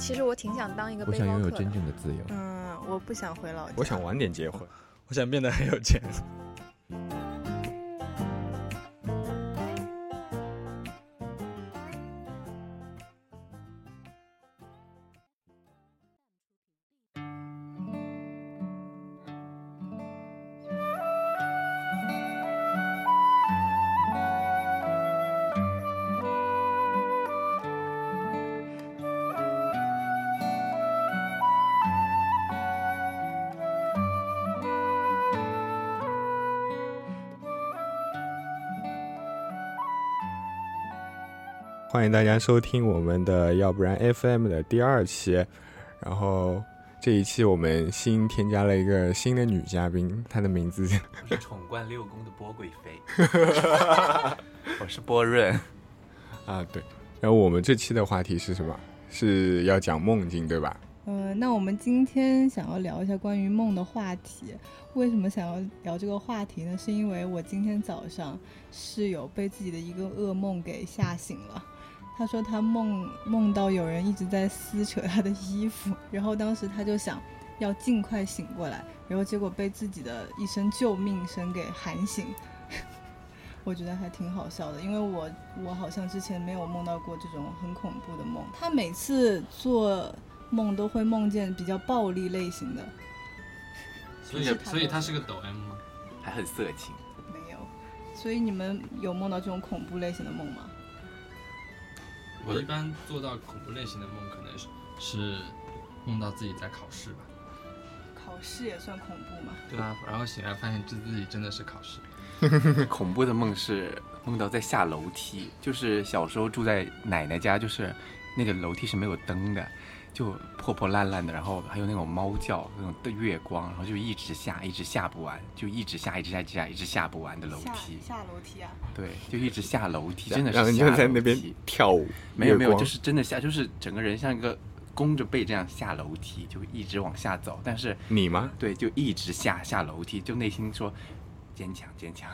其实我挺想当一个我想背包客的。拥有真正的自由。嗯，我不想回老家。我想晚点结婚，我想变得很有钱。欢迎大家收听我们的要不然 FM 的第二期，然后这一期我们新添加了一个新的女嘉宾，她的名字我是 宠冠六宫的波贵妃，我是波润。啊对，然后我们这期的话题是什么？是要讲梦境对吧？嗯，那我们今天想要聊一下关于梦的话题。为什么想要聊这个话题呢？是因为我今天早上是有被自己的一个噩梦给吓醒了。他说他梦梦到有人一直在撕扯他的衣服，然后当时他就想要尽快醒过来，然后结果被自己的一声救命声给喊醒。我觉得还挺好笑的，因为我我好像之前没有梦到过这种很恐怖的梦。他每次做梦都会梦见比较暴力类型的，所以所以他是个抖 M 吗？还很色情，没有。所以你们有梦到这种恐怖类型的梦吗？我一般做到恐怖类型的梦，可能是是梦到自己在考试吧。考试也算恐怖吗？对啊，然后醒来发现自自己真的是考试。恐怖的梦是梦到在下楼梯，就是小时候住在奶奶家，就是那个楼梯是没有灯的，就破破烂烂的，然后还有那种猫叫，那种的月光，然后就一直下，一直下不完，就一直下，一直下，一直下，一直下不完的楼梯。下楼梯啊？对，就一直下楼梯，真的然后你是下就在那边跳舞，没有没有，就是真的下，就是整个人像一个弓着背这样下楼梯，就一直往下走，但是你吗？对，就一直下下楼梯，就内心说坚强坚强，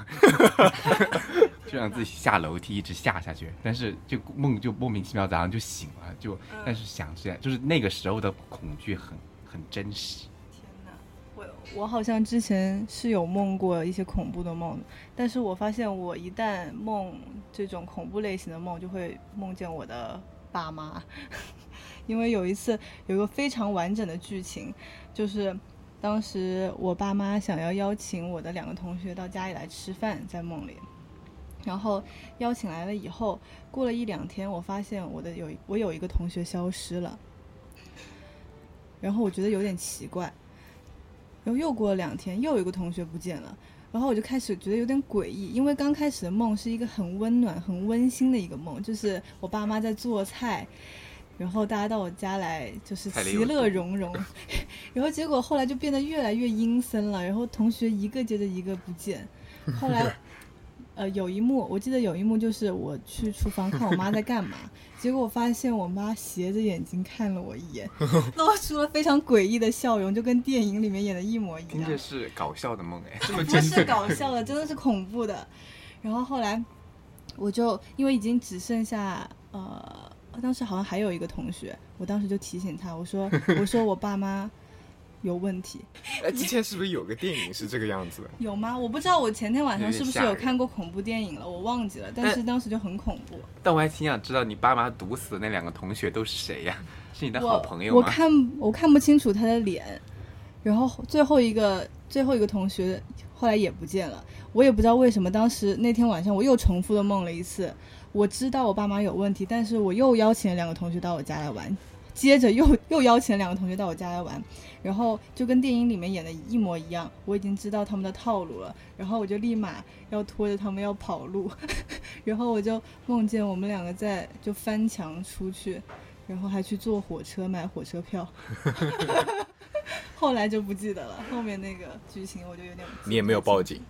就让自己下楼梯一直下下去，但是就梦就莫名其妙早上就醒了，就但是想起来就是那个时候的恐惧很很真实。天哪，我我好像之前是有梦过一些恐怖的梦，但是我发现我一旦梦这种恐怖类型的梦，就会梦见我的爸妈，因为有一次有一个非常完整的剧情，就是当时我爸妈想要邀请我的两个同学到家里来吃饭，在梦里。然后邀请来了以后，过了一两天，我发现我的有我有一个同学消失了，然后我觉得有点奇怪，然后又过了两天，又有一个同学不见了，然后我就开始觉得有点诡异，因为刚开始的梦是一个很温暖、很温馨的一个梦，就是我爸妈在做菜，然后大家到我家来就是其乐融融，然后结果后来就变得越来越阴森了，然后同学一个接着一个不见，后来。呃，有一幕我记得有一幕就是我去厨房看我妈在干嘛，结果我发现我妈斜着眼睛看了我一眼，露出了非常诡异的笑容，就跟电影里面演的一模一样真的。是搞笑的梦哎，这么不是搞笑的，真的是恐怖的。然后后来我就因为已经只剩下呃，当时好像还有一个同学，我当时就提醒他，我说 我说我爸妈有问题，哎，之前是不是有个电影是这个样子的？有吗？我不知道我前天晚上是不是有看过恐怖电影了，我忘记了，但是当时就很恐怖。但我还挺想知道你爸妈毒死的那两个同学都是谁呀？是你的好朋友吗？我看我看不清楚他的脸，然后最后一个最后一个同学后来也不见了，我也不知道为什么。当时那天晚上我又重复的梦了一次，我知道我爸妈有问题，但是我又邀请了两个同学到我家来玩，接着又 又邀请了两个同学到我家来玩，然后就跟电影里面演的一模一样，我已经知道他们的套路了，然后我就立马要拖着他们要跑路，然后我就梦见我们两个在就翻墙出去。然后还去坐火车买火车票，后来就不记得了。后面那个剧情我就有点你也没有报警，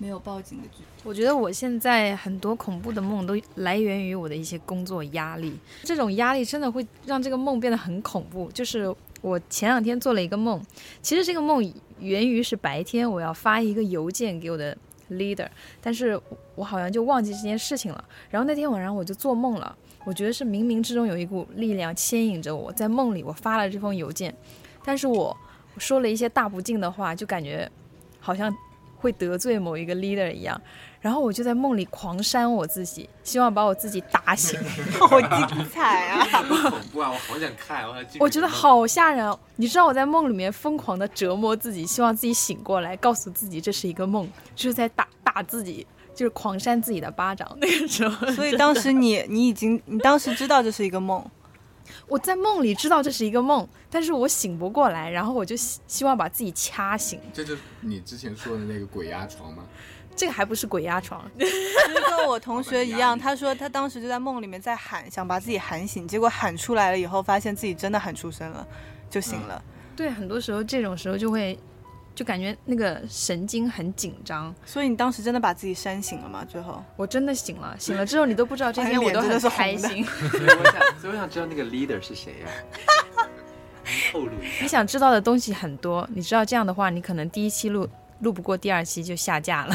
没有报警的剧。我觉得我现在很多恐怖的梦都来源于我的一些工作压力，这种压力真的会让这个梦变得很恐怖。就是我前两天做了一个梦，其实这个梦源于是白天我要发一个邮件给我的 leader，但是我好像就忘记这件事情了。然后那天晚上我就做梦了，我觉得是冥冥之中有一股力量牵引着我，在梦里我发了这封邮件，但是我说了一些大不敬的话，就感觉好像会得罪某一个 leader 一样。然后我就在梦里狂扇我自己，希望把我自己打醒。好精彩啊！恐怖啊！我好想看，我我觉得好吓人哦。你知道我在梦里面疯狂的折磨自己，希望自己醒过来，告诉自己这是一个梦，就是在打打自己，就是狂扇自己的巴掌。那个时候，所以当时你你已经你当时知道这是一个梦，我在梦里知道这是一个梦，但是我醒不过来，然后我就希希望把自己掐醒。这就是你之前说的那个鬼压床吗？这个还不是鬼压床，就是跟我同学一样，他说他当时就在梦里面在喊，想把自己喊醒，结果喊出来了以后，发现自己真的喊出声了，就醒了。对，很多时候这种时候就会，就感觉那个神经很紧张。所以你当时真的把自己扇醒了吗？最后我真的醒了，醒了之后你都不知道这天我都很开心。所以我想，所以我想知道那个 leader 是谁呀？透露一下。你想知道的东西很多，你知道这样的话，你可能第一期录。录不过第二期就下架了。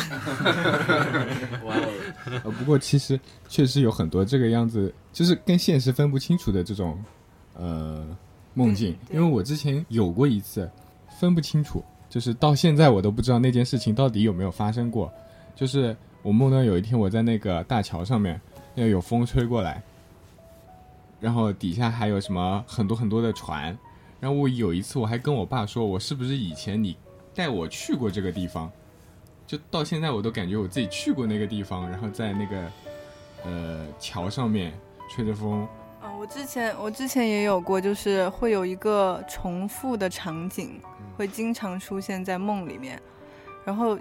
哇哦！呃，不过其实确实有很多这个样子，就是跟现实分不清楚的这种呃梦境。因为我之前有过一次分不清楚，就是到现在我都不知道那件事情到底有没有发生过。就是我梦到有一天我在那个大桥上面，要有风吹过来，然后底下还有什么很多很多的船。然后我有一次我还跟我爸说，我是不是以前你。带我去过这个地方，就到现在我都感觉我自己去过那个地方，然后在那个呃桥上面吹着风。嗯，我之前我之前也有过，就是会有一个重复的场景，会经常出现在梦里面，然后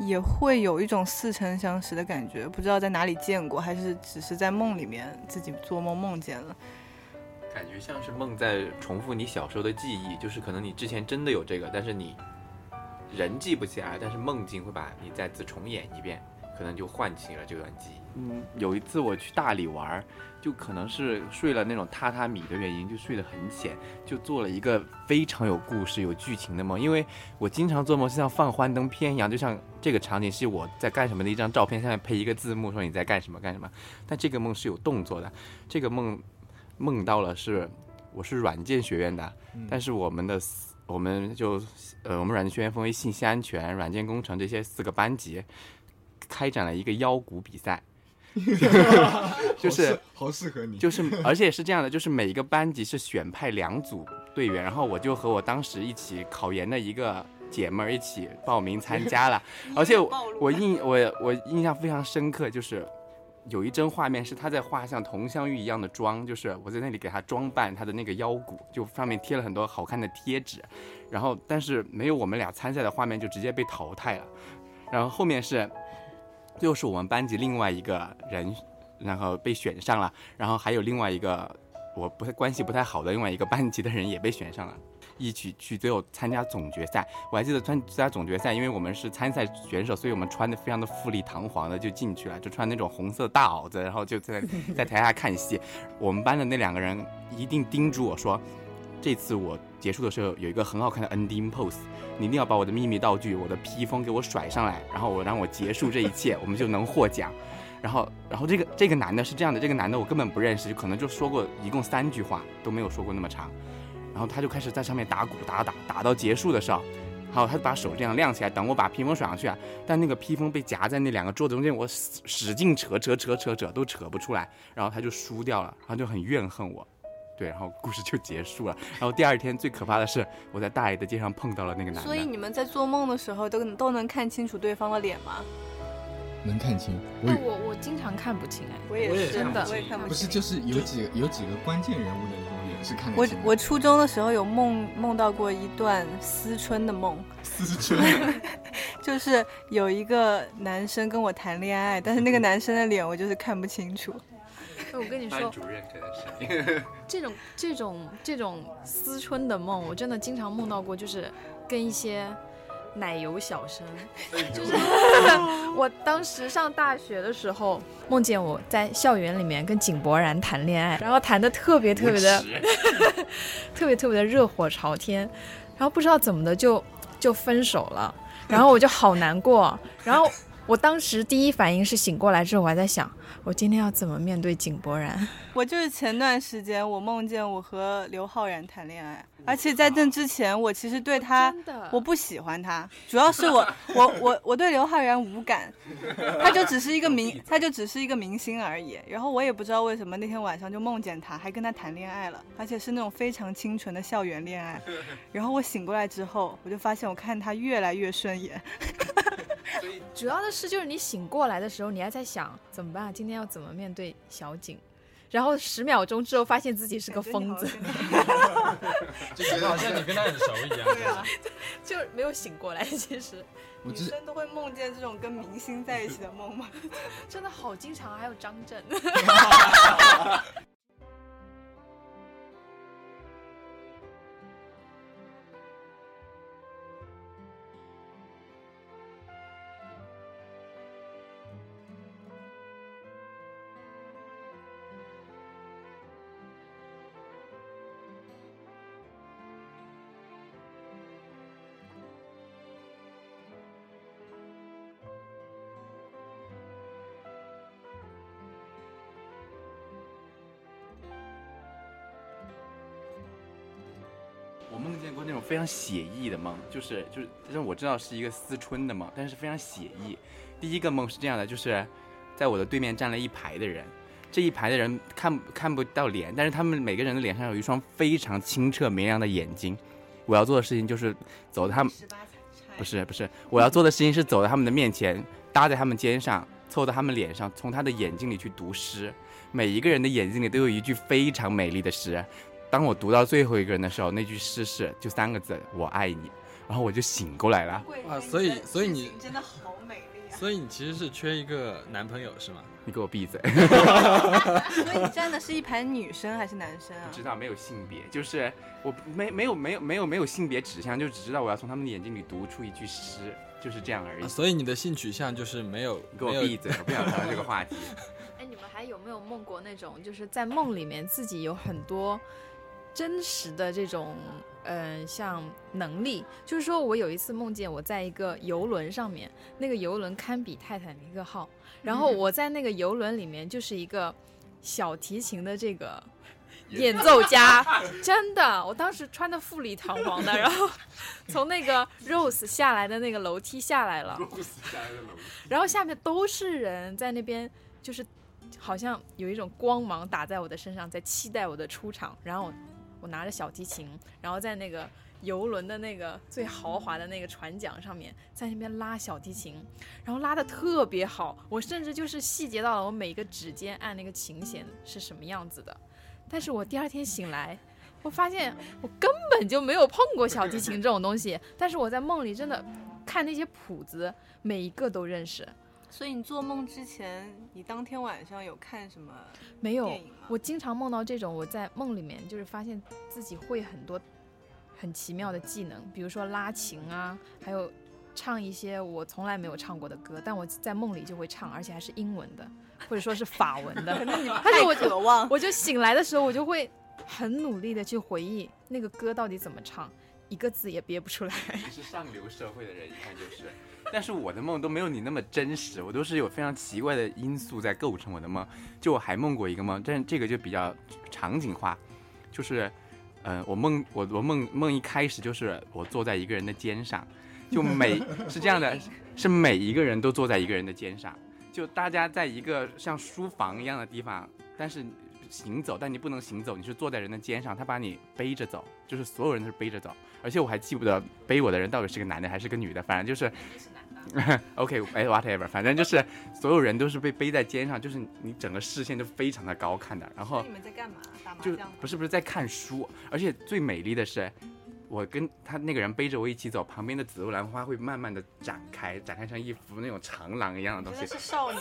也会有一种似曾相识的感觉，不知道在哪里见过，还是只是在梦里面自己做梦梦见了。感觉像是梦在重复你小时候的记忆，就是可能你之前真的有这个，但是你。人记不起来，但是梦境会把你再次重演一遍，可能就唤起了这段记忆。嗯，有一次我去大理玩，就可能是睡了那种榻榻米的原因，就睡得很浅，就做了一个非常有故事、有剧情的梦。因为我经常做梦是像放幻灯片一样，就像这个场景是我在干什么的一张照片，下面配一个字幕说你在干什么干什么。但这个梦是有动作的，这个梦梦到了是我是软件学院的，但是我们的。我们就，呃，我们软件学院分为信息安全、软件工程这些四个班级，开展了一个腰鼓比赛，就是好适合你，就是而且是这样的，就是每一个班级是选派两组队员，然后我就和我当时一起考研的一个姐妹儿一起报名参加了，而且我印我我印象非常深刻，就是。有一帧画面是他在画像佟湘玉一样的妆，就是我在那里给他装扮他的那个腰鼓，就上面贴了很多好看的贴纸，然后但是没有我们俩参赛的画面，就直接被淘汰了。然后后面是，又是我们班级另外一个人，然后被选上了，然后还有另外一个我不太关系不太好的另外一个班级的人也被选上了。一起去最后参加总决赛，我还记得参加总决赛，因为我们是参赛选手，所以我们穿的非常的富丽堂皇的就进去了，就穿那种红色大袄子，然后就在在台下看戏。我们班的那两个人一定叮嘱我说，这次我结束的时候有一个很好看的 ending pose，你一定要把我的秘密道具，我的披风给我甩上来，然后我让我结束这一切，我们就能获奖。然后，然后这个这个男的是这样的，这个男的我根本不认识，就可能就说过一共三句话，都没有说过那么长。然后他就开始在上面打鼓，打打打到结束的时候，好，他就把手这样亮起来，等我把披风甩上去啊。但那个披风被夹在那两个桌子中间，我使使劲扯扯扯扯扯都扯不出来，然后他就输掉了，然后就很怨恨我，对，然后故事就结束了。然后第二天最可怕的是，我在大爷的街上碰到了那个男的。所以你们在做梦的时候都都能看清楚对方的脸吗？能看清。我我我经常看不清哎，我也是真的，我也看不清。不是，就是有几个有几个关键人物的那种。我我初中的时候有梦梦到过一段思春的梦，思春，就是有一个男生跟我谈恋爱，但是那个男生的脸我就是看不清楚。我跟你 说，这种这种这种思春的梦，我真的经常梦到过，就是跟一些。奶油小生，就是 我当时上大学的时候，梦见我在校园里面跟井柏然谈恋爱，然后谈的特别特别的，特别特别的热火朝天，然后不知道怎么的就就分手了，然后我就好难过，然后我当时第一反应是醒过来之后，我还在想，我今天要怎么面对井柏然。我就是前段时间我梦见我和刘昊然谈恋爱，而且在这之前我其实对他我不喜欢他，主要是我 我我我对刘昊然无感，他就只是一个明他就只是一个明星而已。然后我也不知道为什么那天晚上就梦见他，还跟他谈恋爱了，而且是那种非常清纯的校园恋爱。然后我醒过来之后，我就发现我看他越来越顺眼。主要的是，就是你醒过来的时候，你还在想怎么办？今天要怎么面对小景？然后十秒钟之后，发现自己是个疯子，就觉得好像你跟他很熟一样。对啊，就没有醒过来。其实女生都会梦见这种跟明星在一起的梦吗？真的好经常，还有张震。我梦见过那种非常写意的梦，就是就是，让我知道是一个思春的梦，但是非常写意。第一个梦是这样的，就是在我的对面站了一排的人，这一排的人看看不到脸，但是他们每个人的脸上有一双非常清澈明亮的眼睛。我要做的事情就是走到他们，不是不是，我要做的事情是走到他们的面前，搭在他们肩上，凑到他们脸上，从他的眼睛里去读诗。每一个人的眼睛里都有一句非常美丽的诗。当我读到最后一个人的时候，那句诗是就三个字“我爱你”，然后我就醒过来了。啊，所以所以你真的好美丽啊！所以你其实是缺一个男朋友是吗？你给我闭嘴！所以你站的是一排女生还是男生啊？不知道，没有性别，就是我没没有没有没有没有性别指向，就只知道我要从他们的眼睛里读出一句诗，就是这样而已。所以你的性取向就是没有？给我闭嘴！我不想谈这个话题。哎，你们还有没有梦过那种，就是在梦里面自己有很多？真实的这种，嗯，像能力，就是说我有一次梦见我在一个游轮上面，那个游轮堪比泰坦尼克号，然后我在那个游轮里面就是一个小提琴的这个演奏家，真的，我当时穿的富丽堂皇的，然后 从那个 Rose 下来的那个楼梯下来了，然后下面都是人在那边，就是好像有一种光芒打在我的身上，在期待我的出场，然后。我拿着小提琴，然后在那个游轮的那个最豪华的那个船桨上面，在那边拉小提琴，然后拉的特别好。我甚至就是细节到了我每一个指尖按那个琴弦是什么样子的。但是我第二天醒来，我发现我根本就没有碰过小提琴这种东西。但是我在梦里真的看那些谱子，每一个都认识。所以你做梦之前，你当天晚上有看什么？没有，我经常梦到这种。我在梦里面就是发现自己会很多很奇妙的技能，比如说拉琴啊，还有唱一些我从来没有唱过的歌，但我在梦里就会唱，而且还是英文的，或者说是法文的。但是我渴望，我就醒来的时候，我就会很努力的去回忆那个歌到底怎么唱，一个字也憋不出来。你是上流社会的人，一看就是。但是我的梦都没有你那么真实，我都是有非常奇怪的因素在构成我的梦。就我还梦过一个梦，但是这个就比较场景化，就是，嗯，我梦我我梦梦一开始就是我坐在一个人的肩上，就每 是这样的，是每一个人都坐在一个人的肩上，就大家在一个像书房一样的地方，但是行走，但你不能行走，你是坐在人的肩上，他把你背着走，就是所有人都是背着走，而且我还记不得背我的人到底是个男的还是个女的，反正就是。OK，哎，whatever，反正就是所有人都是被背在肩上，就是你整个视线都非常的高看的。然后你们在干嘛？打麻将？就不是不是在看书，而且最美丽的是，我跟他那个人背着我一起走，旁边的紫罗兰花会慢慢的展开，展开成一幅那种长廊一样的东西。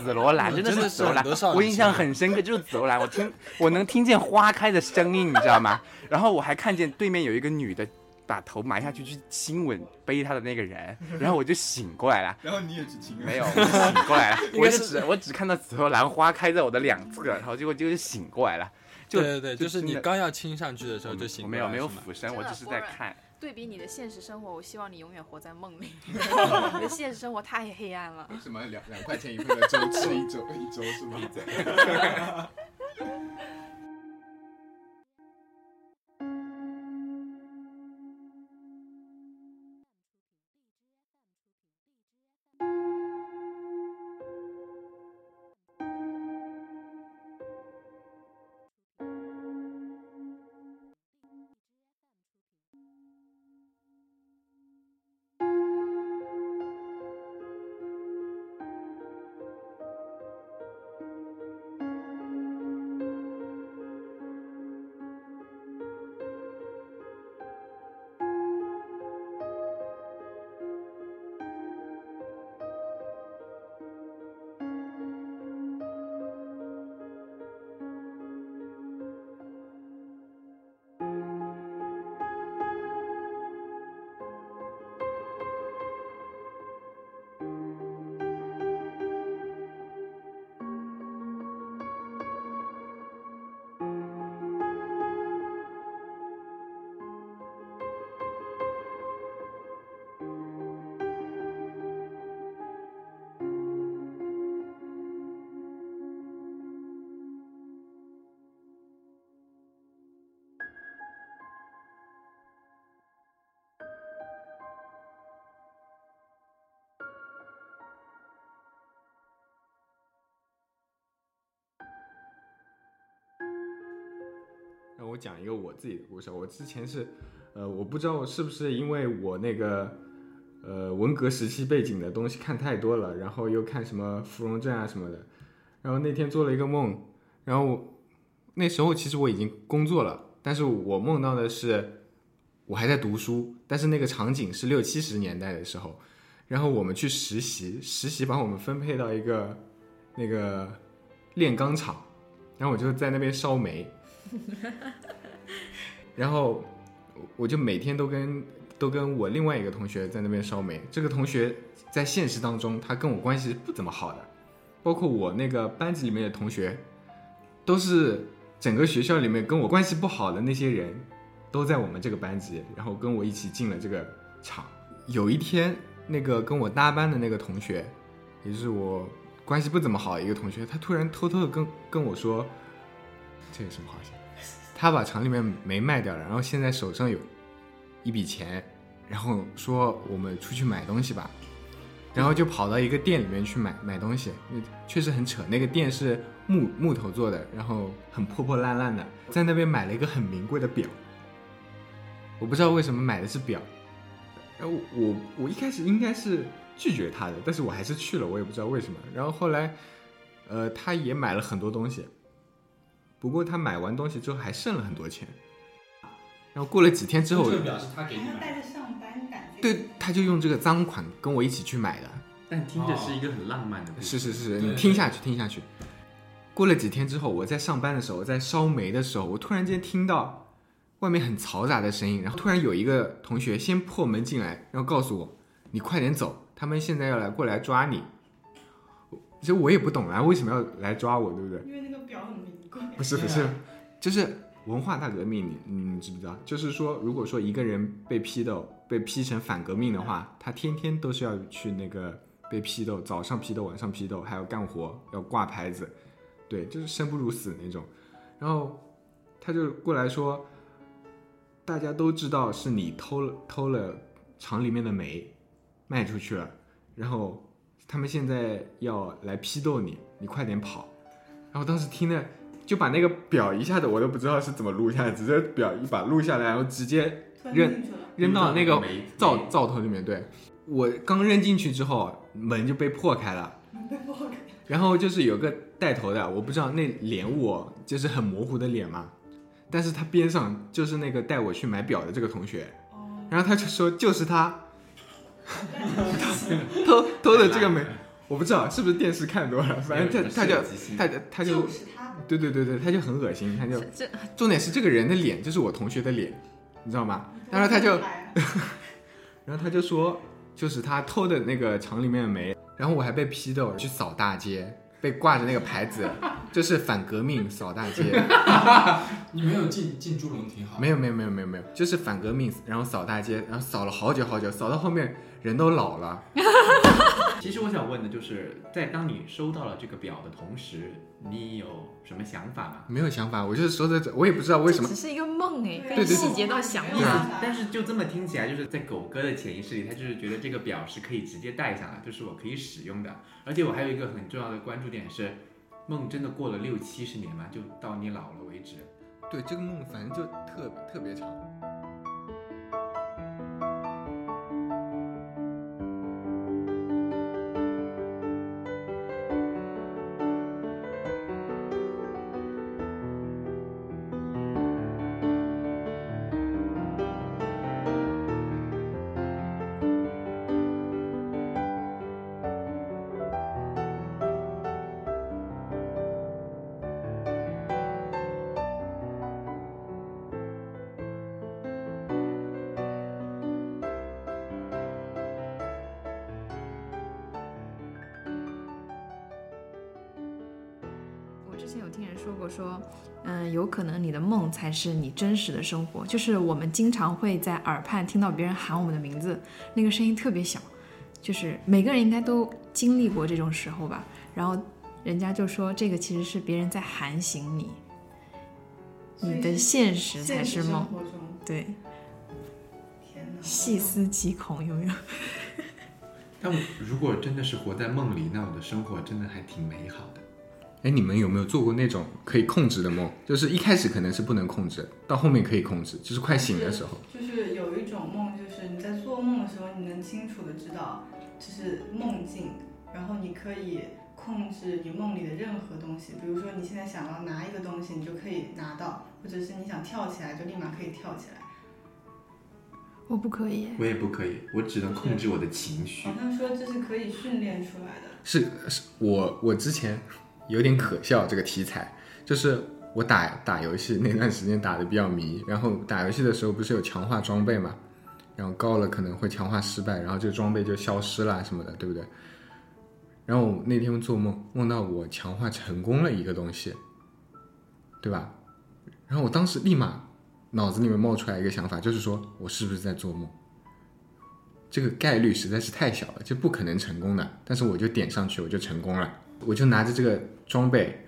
紫罗兰真的是紫罗兰，我印象很深刻，就是紫罗兰，我听我能听见花开的声音，你知道吗？然后我还看见对面有一个女的。把头埋下去去亲吻背她的那个人，然后我就醒过来了。然后你也去亲？没有，我醒过来了。我就只我只看到紫罗兰花开在我的两侧，然后结果就是醒过来了。对对对，就是你刚要亲上去的时候就醒。没有没有俯身，我只是在看。对比你的现实生活，我希望你永远活在梦里。你的现实生活太黑暗了。为什么两两块钱一份的粥吃一周一周是吗？我讲一个我自己的故事。我之前是，呃，我不知道是不是因为我那个，呃，文革时期背景的东西看太多了，然后又看什么《芙蓉镇》啊什么的，然后那天做了一个梦，然后那时候其实我已经工作了，但是我梦到的是我还在读书，但是那个场景是六七十年代的时候，然后我们去实习，实习把我们分配到一个那个炼钢厂，然后我就在那边烧煤。然后我就每天都跟都跟我另外一个同学在那边烧煤。这个同学在现实当中，他跟我关系是不怎么好的，包括我那个班级里面的同学，都是整个学校里面跟我关系不好的那些人，都在我们这个班级，然后跟我一起进了这个厂。有一天，那个跟我搭班的那个同学，也就是我关系不怎么好一个同学，他突然偷偷的跟跟我说：“这有什么好笑？”他把厂里面煤卖掉了，然后现在手上有一笔钱，然后说我们出去买东西吧，然后就跑到一个店里面去买买东西，确实很扯。那个店是木木头做的，然后很破破烂烂的，在那边买了一个很名贵的表，我不知道为什么买的是表，然后我我一开始应该是拒绝他的，但是我还是去了，我也不知道为什么。然后后来，呃，他也买了很多东西。不过他买完东西之后还剩了很多钱，然后过了几天之后，这个表示他给你带着上班感觉。对，他就用这个赃款跟我一起去买的。但听着是一个很浪漫的故事。是是是，你听下去，听下去。过了几天之后，我在上班的时候，在烧煤的时候，我突然间听到外面很嘈杂的声音，然后突然有一个同学先破门进来，然后告诉我：“你快点走，他们现在要来过来抓你。”其实我也不懂啊，为什么要来抓我，对不对？因为那个表很名贵。不是不是，就是文化大革命，你你知不知道？就是说，如果说一个人被批斗，被批成反革命的话，他天天都是要去那个被批斗，早上批斗，晚上批斗，还要干活，要挂牌子，对，就是生不如死那种。然后他就过来说，大家都知道是你偷了偷了厂里面的煤，卖出去了，然后。他们现在要来批斗你，你快点跑！然后当时听了，就把那个表一下子我都不知道是怎么录下来，直接表一把录下来，然后直接扔扔到那个灶灶头里面。对我刚扔进去之后，门就被破开了，然后就是有个带头的，我不知道那脸我就是很模糊的脸嘛，但是他边上就是那个带我去买表的这个同学，然后他就说就是他。偷偷的这个没，我不知道是不是电视看多了，反正他他就他他就，对对对对，他就很恶心，他就重点是这个人的脸就是我同学的脸，你知道吗？然后他就 然后他就说就是他偷的那个厂里面的煤，然后我还被批斗去扫大街，被挂着那个牌子，就是反革命扫大街。你没有进进猪笼挺好。没有没有没有没有没有，就是反革命，然后扫大街，然后扫了好久好久，扫到后面人都老了。其实我想问的就是，在当你收到了这个表的同时，你有什么想法吗？没有想法，我就是说的这，我也不知道为什么只。是一个梦哎，对跟对细节到想对法。啊但是就这么听起来，就是在狗哥的潜意识里，他就是觉得这个表是可以直接戴上来，就是我可以使用的。而且我还有一个很重要的关注点是，梦真的过了六七十年吗，就到你老了为止。对这个梦，反正就特特别长。说过说，嗯，有可能你的梦才是你真实的生活。就是我们经常会在耳畔听到别人喊我们的名字，那个声音特别小，就是每个人应该都经历过这种时候吧。然后人家就说这个其实是别人在喊醒你，你的现实才是梦。对，天哪，细思极恐，有没有？但我如果真的是活在梦里，那我的生活真的还挺美好的。哎，你们有没有做过那种可以控制的梦？就是一开始可能是不能控制，到后面可以控制，就是快醒的时候。就是有一种梦，就是你在做梦的时候，你能清楚的知道这是梦境，然后你可以控制你梦里的任何东西。比如说你现在想要拿一个东西，你就可以拿到，或者是你想跳起来，就立马可以跳起来。我不可以。我也不可以，我只能控制我的情绪好。像说这是可以训练出来的。是是，我我之前有点可笑这个题材，就是我打打游戏那段时间打的比较迷，然后打游戏的时候不是有强化装备嘛，然后高了可能会强化失败，然后这个装备就消失了什么的，对不对？然后我那天做梦，梦到我强化成功了一个东西，对吧？然后我当时立马脑子里面冒出来一个想法，就是说我是不是在做梦？这个概率实在是太小了，就不可能成功的。但是我就点上去，我就成功了。我就拿着这个装备，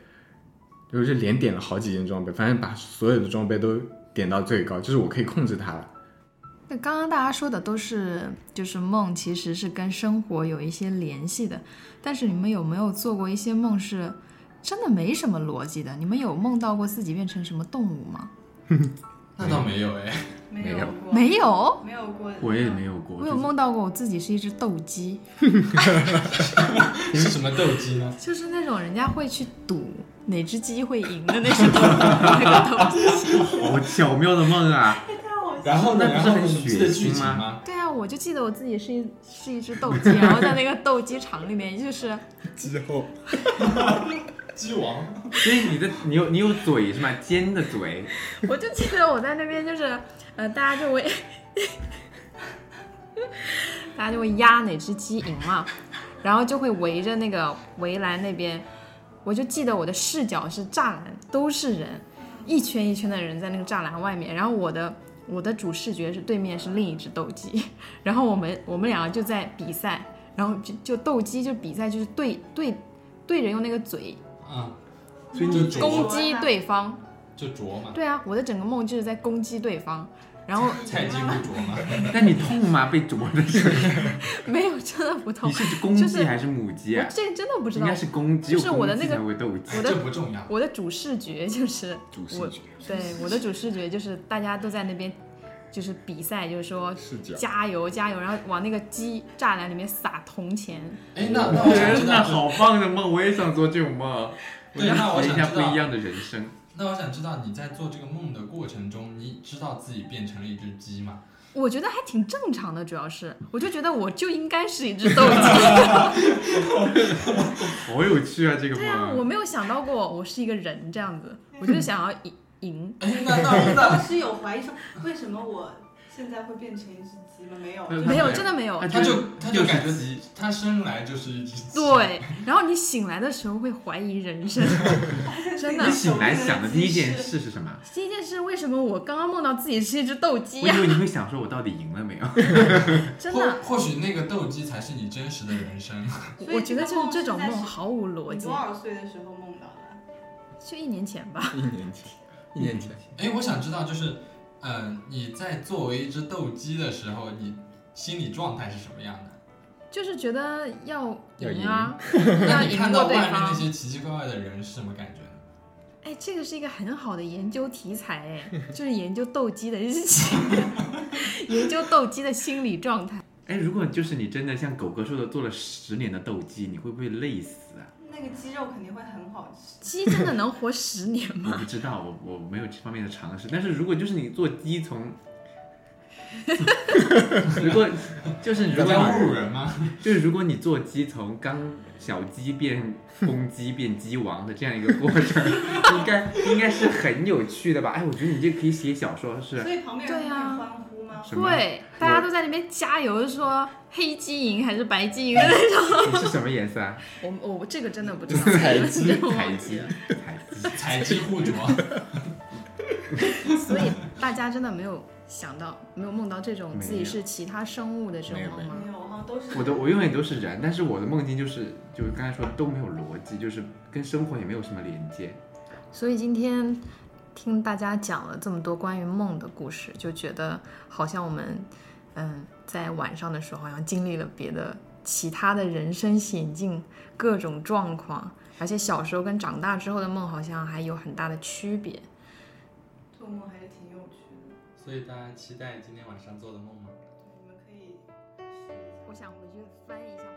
就是连点了好几件装备，反正把所有的装备都点到最高，就是我可以控制它了。那刚刚大家说的都是，就是梦其实是跟生活有一些联系的，但是你们有没有做过一些梦是真的没什么逻辑的？你们有梦到过自己变成什么动物吗？那倒没有哎，没有，没有，没有过。我也没有过，我有梦到过我自己是一只斗鸡，是什么斗鸡呢？就是那种人家会去赌哪只鸡会赢的那种 那个斗鸡。好巧妙的梦啊！然后呢？然后那不是很血腥吗？对啊，我就记得我自己是一是一只斗鸡，然后在那个斗鸡场里面，就是之后 鸡王，所以你的你有你有嘴是吗？尖的嘴，我就记得我在那边就是，呃，大家就会，大家就会压哪只鸡赢嘛，然后就会围着那个围栏那边，我就记得我的视角是栅栏，都是人，一圈一圈的人在那个栅栏外面，然后我的我的主视觉是对面是另一只斗鸡，然后我们我们两个就在比赛，然后就就斗鸡就比赛就是对对对着用那个嘴啊，所以你就攻击对方，就啄嘛，对啊，我的整个梦就是在攻击对方，然后菜鸡不啄嘛。那你痛吗？被啄的时候，没有真的不痛你，是公鸡还是母鸡啊？这个真的不知道应该。是公鸡，就是我的那个。我的这不重要，我的主视觉就是我主视觉对我的主视觉就是大家都在那边就是比赛，就是说。加油加油，然后往那个鸡栅栏里面撒铜钱。哎，那那我想知真的道，好棒的梦，我也想做这种梦。我要对那我体验一下想知道不一样的人生。那我想知道你在做这个梦的过程中，你知道自己变成了一只鸡吗？我觉得还挺正常的，主要是我就觉得我就应该是一只斗鸡。好有趣啊，这个对啊，我。没有想到过我是一个人这样子，我就是想要赢赢。哎，那倒是当时有怀疑说，为什么我现在会变成一只鸡吗？没有，没有，真的没有。他就他就感觉他生来就是一只鸡。对，然后你醒来的时候会怀疑人生，真的。你醒来想的第一件事是什么？第一件事为什么我刚刚梦到自己是一只斗鸡呀？我以为你会想说，我到底赢了没有？真的。或许那个斗鸡才是你真实的人生。我觉得就是这种梦毫无逻辑。多少岁的时候梦到的？就一年前吧。一年前，一年前。哎，我想知道就是。嗯，你在作为一只斗鸡的时候，你心理状态是什么样的？就是觉得要赢啊，要赢看到外面那些奇奇怪怪的人是什么感觉？哎，这个是一个很好的研究题材，哎，就是研究斗鸡的日情，研究斗鸡的心理状态。哎，如果就是你真的像狗哥说的做了十年的斗鸡，你会不会累死啊？那个鸡肉肯定会很好吃。鸡真的能活十年吗？我不知道，我我没有这方面的常识。但是如果就是你做鸡从，如果就是如果侮辱人吗？就是如果你做鸡从刚小鸡变公鸡变鸡王的这样一个过程，应该应该是很有趣的吧？哎，我觉得你这可以写小说是。所以旁边人会欢呼。会，大家都在那边加油，说黑鸡赢还是白鸡赢的那种。你是什么颜色啊？我我这个真的不知道。彩鸡，彩鸡，彩鸡，彩鸡互啄。所以大家真的没有想到，没有梦到这种自己是其他生物的这种梦吗？我的我永远都是人，但是我的梦境就是，就是刚才说都没有逻辑，就是跟生活也没有什么连接。所以今天。听大家讲了这么多关于梦的故事，就觉得好像我们，嗯，在晚上的时候好像经历了别的其他的人生险境，各种状况，而且小时候跟长大之后的梦好像还有很大的区别。做梦还是挺有趣的。所以大家期待今天晚上做的梦吗？我想回去翻一下。